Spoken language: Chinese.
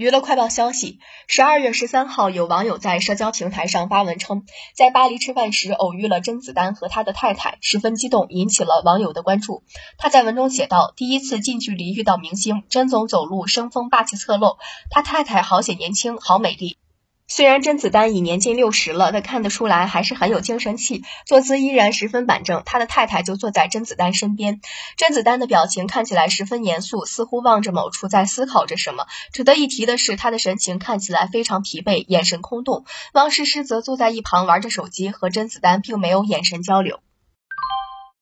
娱乐快报消息：十二月十三号，有网友在社交平台上发文称，在巴黎吃饭时偶遇了甄子丹和他的太太，十分激动，引起了网友的关注。他在文中写道：“第一次近距离遇到明星，甄总走路生风，霸气侧漏；他太太好显年轻，好美丽。”虽然甄子丹已年近六十了，但看得出来还是很有精神气，坐姿依然十分板正。他的太太就坐在甄子丹身边，甄子丹的表情看起来十分严肃，似乎望着某处在思考着什么。值得一提的是，他的神情看起来非常疲惫，眼神空洞。汪诗诗则坐在一旁玩着手机，和甄子丹并没有眼神交流。